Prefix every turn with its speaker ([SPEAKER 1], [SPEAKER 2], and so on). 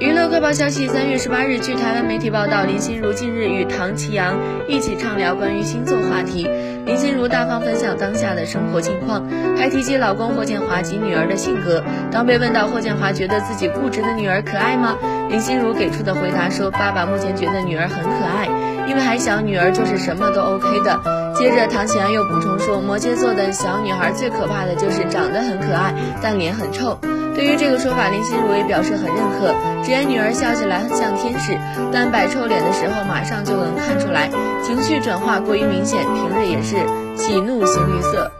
[SPEAKER 1] 娱乐快报消息：三月十八日，据台湾媒体报道，林心如近日与唐奇阳一起畅聊关于星座话题。林心如大方分享当下的生活近况，还提及老公霍建华及女儿的性格。当被问到霍建华觉得自己固执的女儿可爱吗？林心如给出的回答说：“爸爸目前觉得女儿很可爱，因为还小，女儿就是什么都 OK 的。”接着，唐启阳又补充说：“摩羯座的小女孩最可怕的就是长得很可爱，但脸很臭。”对于这个说法，林心如也表示很认可，直言女儿笑起来像天使，但摆臭脸的时候马上就能看出来，情绪转化过于明显，平日也是喜怒形于色。